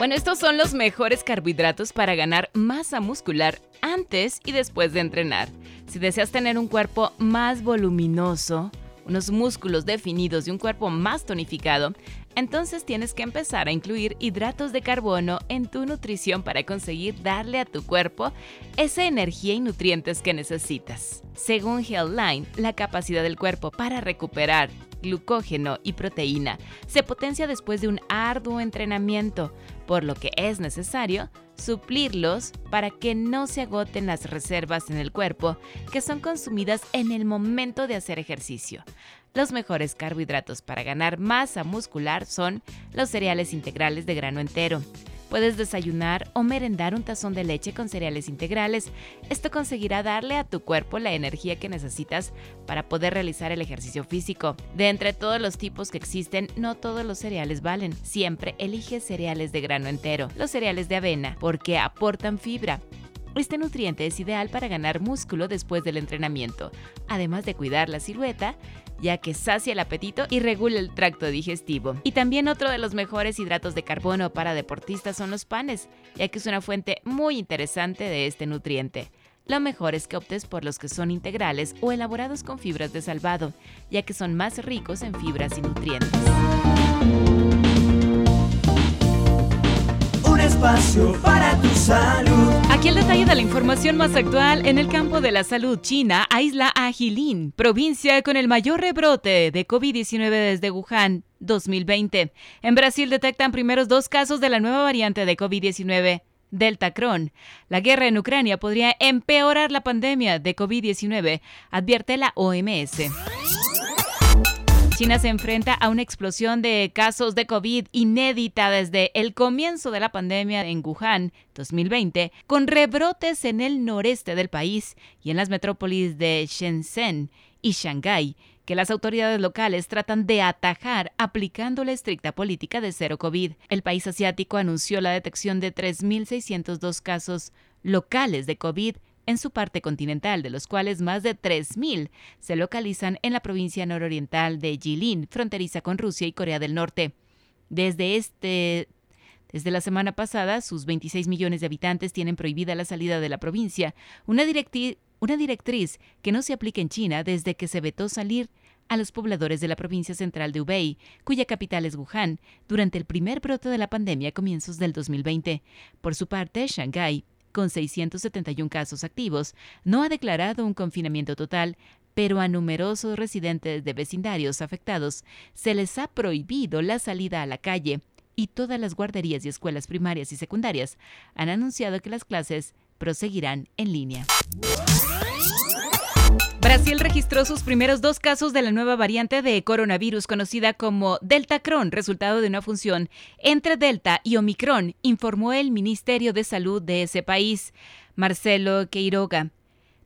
Bueno, estos son los mejores carbohidratos para ganar masa muscular antes y después de entrenar. Si deseas tener un cuerpo más voluminoso, unos músculos definidos y un cuerpo más tonificado, entonces tienes que empezar a incluir hidratos de carbono en tu nutrición para conseguir darle a tu cuerpo esa energía y nutrientes que necesitas. Según Healthline, la capacidad del cuerpo para recuperar glucógeno y proteína se potencia después de un arduo entrenamiento, por lo que es necesario suplirlos para que no se agoten las reservas en el cuerpo que son consumidas en el momento de hacer ejercicio. Los mejores carbohidratos para ganar masa muscular son los cereales integrales de grano entero, Puedes desayunar o merendar un tazón de leche con cereales integrales. Esto conseguirá darle a tu cuerpo la energía que necesitas para poder realizar el ejercicio físico. De entre todos los tipos que existen, no todos los cereales valen. Siempre elige cereales de grano entero, los cereales de avena, porque aportan fibra. Este nutriente es ideal para ganar músculo después del entrenamiento, además de cuidar la silueta ya que sacia el apetito y regula el tracto digestivo. Y también otro de los mejores hidratos de carbono para deportistas son los panes, ya que es una fuente muy interesante de este nutriente. Lo mejor es que optes por los que son integrales o elaborados con fibras de salvado, ya que son más ricos en fibras y nutrientes. espacio para tu salud. Aquí el detalle de la información más actual en el campo de la salud. China aísla a Jilin, provincia con el mayor rebrote de COVID-19 desde Wuhan 2020. En Brasil detectan primeros dos casos de la nueva variante de COVID-19. Delta Cron. La guerra en Ucrania podría empeorar la pandemia de COVID-19, advierte la OMS. China se enfrenta a una explosión de casos de COVID inédita desde el comienzo de la pandemia en Wuhan 2020, con rebrotes en el noreste del país y en las metrópolis de Shenzhen y Shanghái, que las autoridades locales tratan de atajar aplicando la estricta política de cero COVID. El país asiático anunció la detección de 3.602 casos locales de COVID en su parte continental, de los cuales más de 3.000 se localizan en la provincia nororiental de Jilin, fronteriza con Rusia y Corea del Norte. Desde este desde la semana pasada, sus 26 millones de habitantes tienen prohibida la salida de la provincia, una, una directriz que no se aplica en China desde que se vetó salir a los pobladores de la provincia central de Hubei, cuya capital es Wuhan, durante el primer brote de la pandemia a comienzos del 2020. Por su parte, Shanghái con 671 casos activos, no ha declarado un confinamiento total, pero a numerosos residentes de vecindarios afectados se les ha prohibido la salida a la calle y todas las guarderías y escuelas primarias y secundarias han anunciado que las clases proseguirán en línea. Brasil registró sus primeros dos casos de la nueva variante de coronavirus conocida como Delta Cron, resultado de una función entre Delta y Omicron, informó el Ministerio de Salud de ese país, Marcelo Queiroga.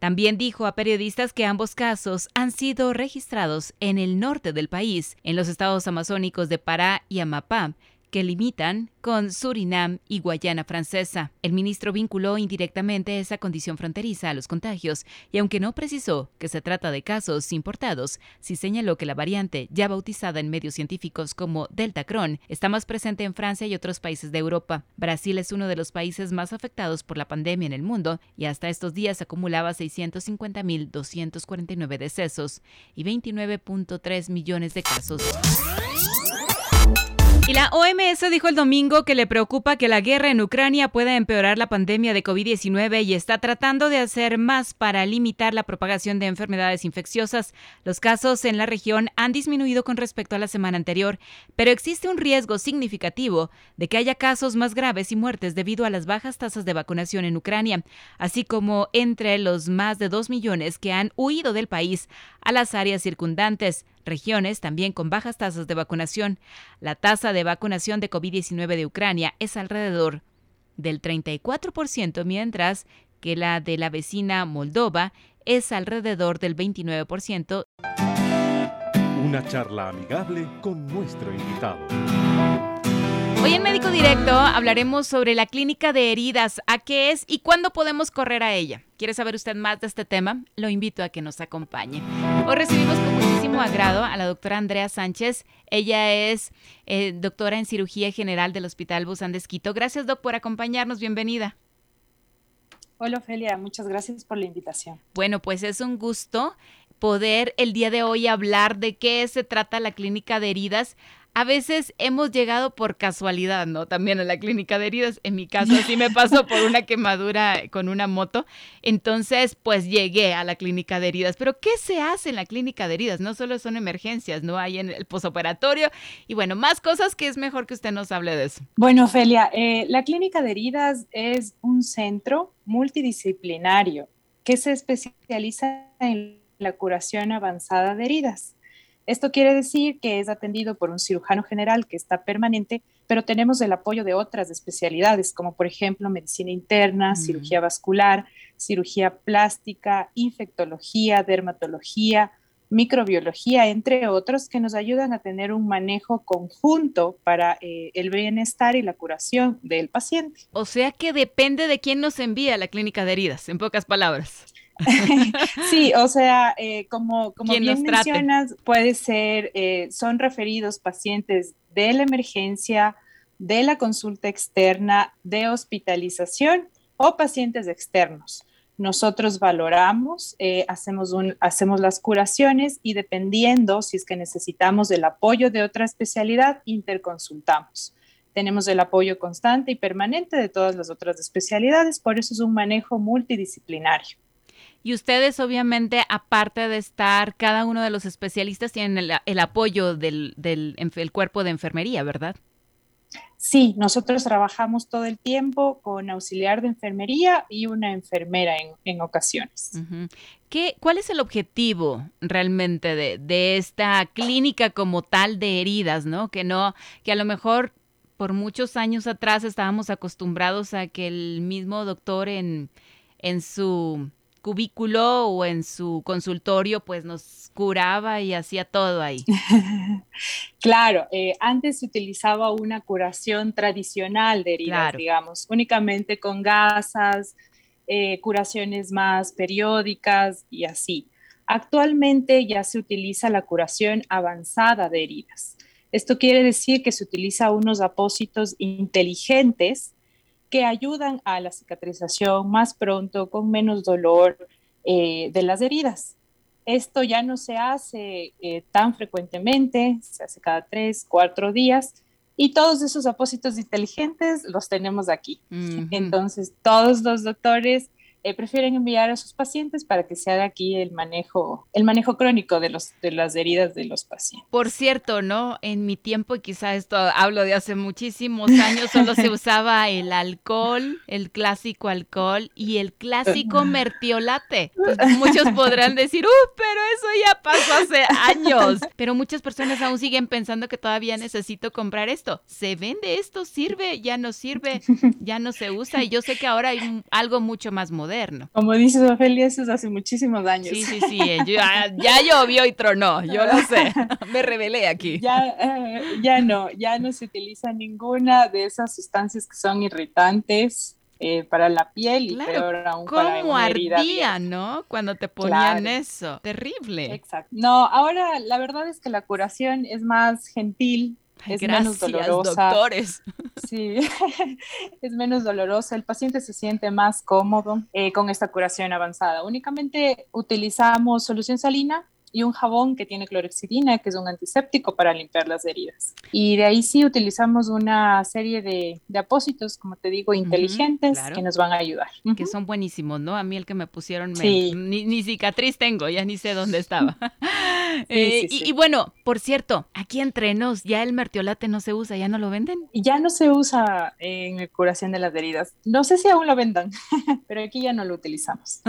También dijo a periodistas que ambos casos han sido registrados en el norte del país, en los estados amazónicos de Pará y Amapá, que limitan con Surinam y Guayana Francesa. El ministro vinculó indirectamente esa condición fronteriza a los contagios y aunque no precisó que se trata de casos importados, sí señaló que la variante, ya bautizada en medios científicos como Delta Cron, está más presente en Francia y otros países de Europa. Brasil es uno de los países más afectados por la pandemia en el mundo y hasta estos días acumulaba 650.249 decesos y 29.3 millones de casos. Y la OMS dijo el domingo que le preocupa que la guerra en Ucrania pueda empeorar la pandemia de COVID-19 y está tratando de hacer más para limitar la propagación de enfermedades infecciosas. Los casos en la región han disminuido con respecto a la semana anterior, pero existe un riesgo significativo de que haya casos más graves y muertes debido a las bajas tasas de vacunación en Ucrania, así como entre los más de dos millones que han huido del país a las áreas circundantes regiones también con bajas tasas de vacunación. La tasa de vacunación de COVID-19 de Ucrania es alrededor del 34%, mientras que la de la vecina Moldova es alrededor del 29%. Una charla amigable con nuestro invitado. Hoy en Médico Directo hablaremos sobre la clínica de heridas, a qué es y cuándo podemos correr a ella. ¿Quiere saber usted más de este tema? Lo invito a que nos acompañe. Hoy recibimos con muchísimo agrado a la doctora Andrea Sánchez. Ella es eh, doctora en cirugía general del Hospital Busan de Quito. Gracias, doc, por acompañarnos. Bienvenida. Hola, Ofelia. Muchas gracias por la invitación. Bueno, pues es un gusto poder el día de hoy hablar de qué se trata la clínica de heridas a veces hemos llegado por casualidad, ¿no? También a la clínica de heridas. En mi caso, así me pasó por una quemadura con una moto. Entonces, pues llegué a la clínica de heridas. Pero, ¿qué se hace en la clínica de heridas? No solo son emergencias, ¿no? Hay en el posoperatorio y, bueno, más cosas que es mejor que usted nos hable de eso. Bueno, Felia, eh, la clínica de heridas es un centro multidisciplinario que se especializa en la curación avanzada de heridas. Esto quiere decir que es atendido por un cirujano general que está permanente, pero tenemos el apoyo de otras especialidades, como por ejemplo medicina interna, cirugía vascular, cirugía plástica, infectología, dermatología, microbiología, entre otros, que nos ayudan a tener un manejo conjunto para eh, el bienestar y la curación del paciente. O sea que depende de quién nos envía a la clínica de heridas, en pocas palabras. sí, o sea, eh, como, como bien mencionas, puede ser, eh, son referidos pacientes de la emergencia, de la consulta externa, de hospitalización o pacientes externos. Nosotros valoramos, eh, hacemos, un, hacemos las curaciones y dependiendo si es que necesitamos el apoyo de otra especialidad, interconsultamos tenemos el apoyo constante y permanente de todas las otras especialidades, por eso es un manejo multidisciplinario. Y ustedes, obviamente, aparte de estar, cada uno de los especialistas tienen el, apoyo del, cuerpo de enfermería, ¿verdad? Sí, nosotros trabajamos todo el tiempo con auxiliar de enfermería y una enfermera en, ocasiones. ¿Qué, ¿Cuál es el objetivo realmente de, de, esta clínica como tal de heridas, no? Que no, que a lo mejor por muchos años atrás estábamos acostumbrados a que el mismo doctor en, en su cubículo o en su consultorio, pues nos curaba y hacía todo ahí. claro, eh, antes se utilizaba una curación tradicional de heridas, digamos, únicamente con gasas, eh, curaciones más periódicas y así. Actualmente ya se utiliza la curación avanzada de heridas. Esto quiere decir que se utiliza unos apósitos inteligentes que ayudan a la cicatrización más pronto, con menos dolor eh, de las heridas. Esto ya no se hace eh, tan frecuentemente, se hace cada tres, cuatro días, y todos esos apósitos inteligentes los tenemos aquí. Entonces, todos los doctores eh, prefieren enviar a sus pacientes para que se haga aquí el manejo, el manejo crónico de, los, de las heridas de los pacientes. Por cierto, ¿no? En mi tiempo, y quizá esto hablo de hace muchísimos años, solo se usaba el alcohol, el clásico alcohol y el clásico mertiolate. muchos podrán decir, ¡uh! Pero eso ya pasó hace años. Pero muchas personas aún siguen pensando que todavía necesito comprar esto. ¿Se vende esto? ¿Sirve? ¿Ya no sirve? ¿Ya no se usa? Y yo sé que ahora hay algo mucho más moderno como dices, Ofelia, eso es hace muchísimos años. Sí, sí, sí, eh, ya, llovió y tronó, yo lo sé, me revelé aquí. Ya, eh, ya no, ya no se utiliza ninguna de esas sustancias que son irritantes. Eh, para la piel y peor aún para una ardía, ¿no? Cuando te ponían eso. Terrible. Exacto. No, ahora la verdad es que la curación es más gentil, es menos dolorosa. doctores. Sí, es menos dolorosa. El paciente se siente más cómodo eh, con esta curación avanzada. Únicamente utilizamos solución salina y un jabón que tiene clorexidina, que es un antiséptico para limpiar las heridas. Y de ahí sí utilizamos una serie de, de apósitos, como te digo, inteligentes que nos van a ayudar. Que son buenísimos, ¿no? A mí el que me pusieron, ni, ni, cicatriz tengo, ya ni sé dónde estaba. Eh, y, bueno, por cierto, aquí entre nos, ya el mertiolate no se usa, ya no lo venden. Ya no se usa en curación de las heridas. No sé si aún lo vendan, pero aquí ya no lo utilizamos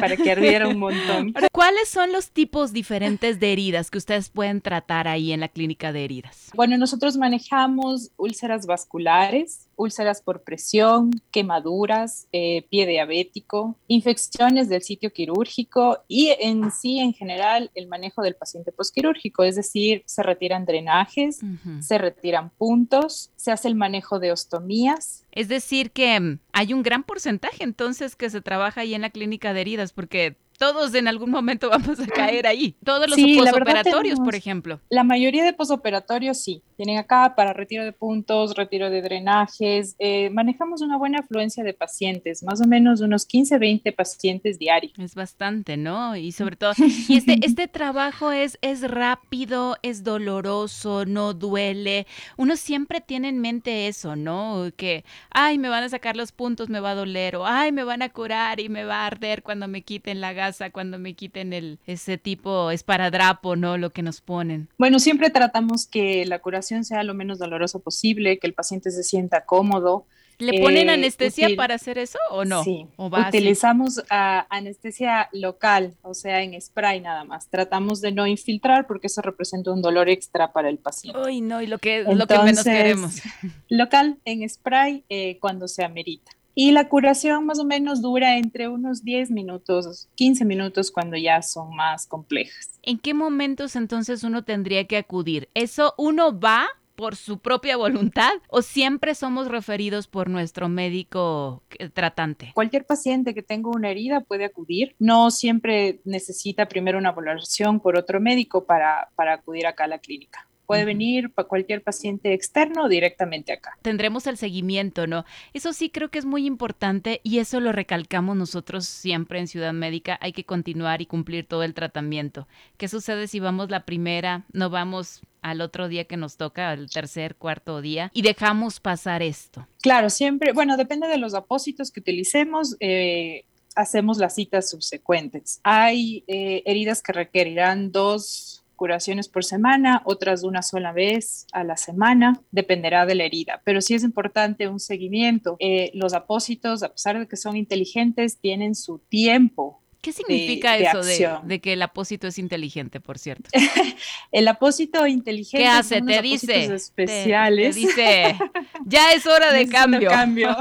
para que ardiera un montón. ¿Cuáles son los tipos diferentes de heridas que ustedes pueden tratar ahí en la clínica de heridas? Bueno, nosotros manejamos úlceras vasculares, úlceras por presión, quemaduras, eh, pie diabético, infecciones del sitio quirúrgico y en sí, en general, el manejo del paciente posquirúrgico, es decir, se retiran drenajes, se retiran puntos, se hace el manejo de ostomías. Es decir, que mm, hay un gran porcentaje entonces que se trabaja ahí en la clínica de heridas, porque todos en algún momento vamos a caer ahí. Todos los posoperatorios, por ejemplo. La mayoría de posoperatorios sí. Tienen acá para retiro de puntos, retiro de drenajes. Eh, manejamos una buena afluencia de pacientes, más o menos unos 15, 20 pacientes diarios. Es bastante, ¿no? Y sobre todo, y este, este trabajo es, es rápido, es doloroso, no duele. Uno siempre tiene en mente eso, ¿no? Que, ay, me van a sacar los puntos, me va a doler, o ay, me van a curar y me va a arder cuando me quiten la gasa, cuando me quiten el, ese tipo esparadrapo, ¿no? Lo que nos ponen. Bueno, siempre tratamos que la curación sea lo menos dolorosa posible, que el paciente se sienta cómodo. ¿Le ponen eh, anestesia para hacer eso o no? Sí, utilizamos anestesia local, o sea, en spray nada más. Tratamos de no infiltrar porque eso representa un dolor extra para el paciente. Uy, no, y lo que, lo que menos queremos. Local, en spray, eh, cuando se amerita. Y la curación más o menos dura entre unos 10 minutos, 15 minutos cuando ya son más complejas. ¿En qué momentos entonces uno tendría que acudir? ¿Eso uno va por su propia voluntad o siempre somos referidos por nuestro médico eh, tratante? Cualquier paciente que tenga una herida puede acudir. No siempre necesita primero una valoración por otro médico para, para acudir acá a la clínica. Puede venir para cualquier paciente externo directamente acá. Tendremos el seguimiento, ¿no? Eso sí creo que es muy importante y eso lo recalcamos nosotros siempre en Ciudad Médica. Hay que continuar y cumplir todo el tratamiento. ¿Qué sucede si vamos la primera, no vamos al otro día que nos toca, al tercer, cuarto día, y dejamos pasar esto? Claro, siempre, bueno, depende de los apósitos que utilicemos. Eh, hacemos las citas subsecuentes. Hay eh, heridas que requerirán dos curaciones por semana, otras una sola vez a la semana, dependerá de la herida, pero sí es importante un seguimiento. Eh, los apósitos, a pesar de que son inteligentes, tienen su tiempo ¿Qué significa eso de, que el apósito es inteligente, por cierto? el apósito inteligente. ¿Qué hace? te dice. Especiales. Te, dice, ya es hora de cambio. cambio.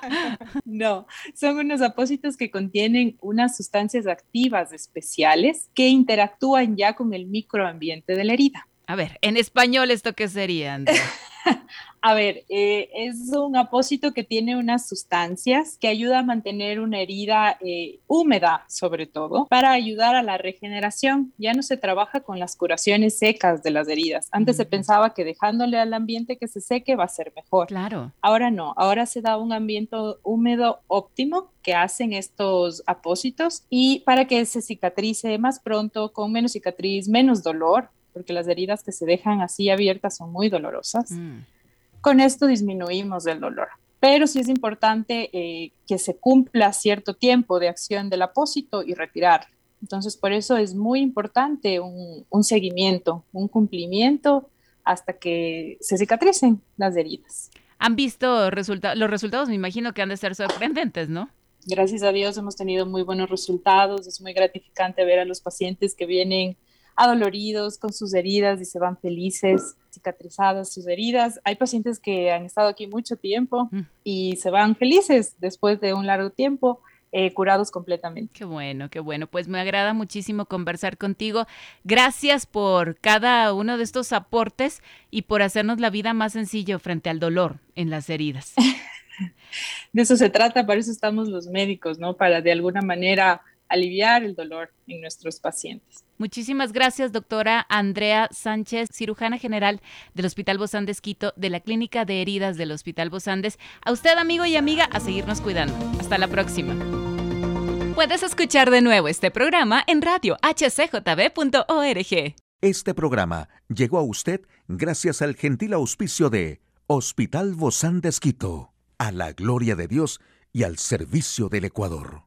no, son unos apósitos que contienen unas sustancias activas especiales que interactúan ya con el microambiente de la herida. A ver, en español, ¿esto qué sería, Andrea? A ver, eh, es un apósito que tiene unas sustancias que ayuda a mantener una herida eh, húmeda, sobre todo, para ayudar a la regeneración. Ya no se trabaja con las curaciones secas de las heridas. Antes se pensaba que dejándole al ambiente que se seque va a ser mejor. Claro. Ahora no, ahora se da un ambiente húmedo óptimo que hacen estos apósitos y para que se cicatrice más pronto, con menos cicatriz, menos dolor, porque las heridas que se dejan así abiertas son muy dolorosas. Mm. Con esto disminuimos el dolor. Pero sí es importante eh, que se cumpla cierto tiempo de acción del apósito y retirar. Entonces, por eso es muy importante un, un seguimiento, un cumplimiento hasta que se cicatricen las heridas. ¿Han visto los resultados? Me imagino que han de ser sorprendentes, ¿no? Gracias a Dios hemos tenido muy buenos resultados. Es muy gratificante ver a los pacientes que vienen adoloridos con sus heridas y se van felices, cicatrizadas sus heridas. Hay pacientes que han estado aquí mucho tiempo mm. y se van felices después de un largo tiempo. Eh, curados completamente. Qué bueno, qué bueno. Pues me agrada muchísimo conversar contigo. Gracias por cada uno de estos aportes y por hacernos la vida más sencillo frente al dolor en las heridas. de eso se trata, para eso estamos los médicos, ¿no? Para de alguna manera aliviar el dolor en nuestros pacientes. Muchísimas gracias, doctora Andrea Sánchez, cirujana general del Hospital Bozán de Quito, de la Clínica de Heridas del Hospital Bosandes. A usted, amigo y amiga, a seguirnos cuidando. Hasta la próxima. Puedes escuchar de nuevo este programa en radio hcjb.org. Este programa llegó a usted gracias al gentil auspicio de Hospital Bozán de Quito, a la gloria de Dios y al servicio del Ecuador.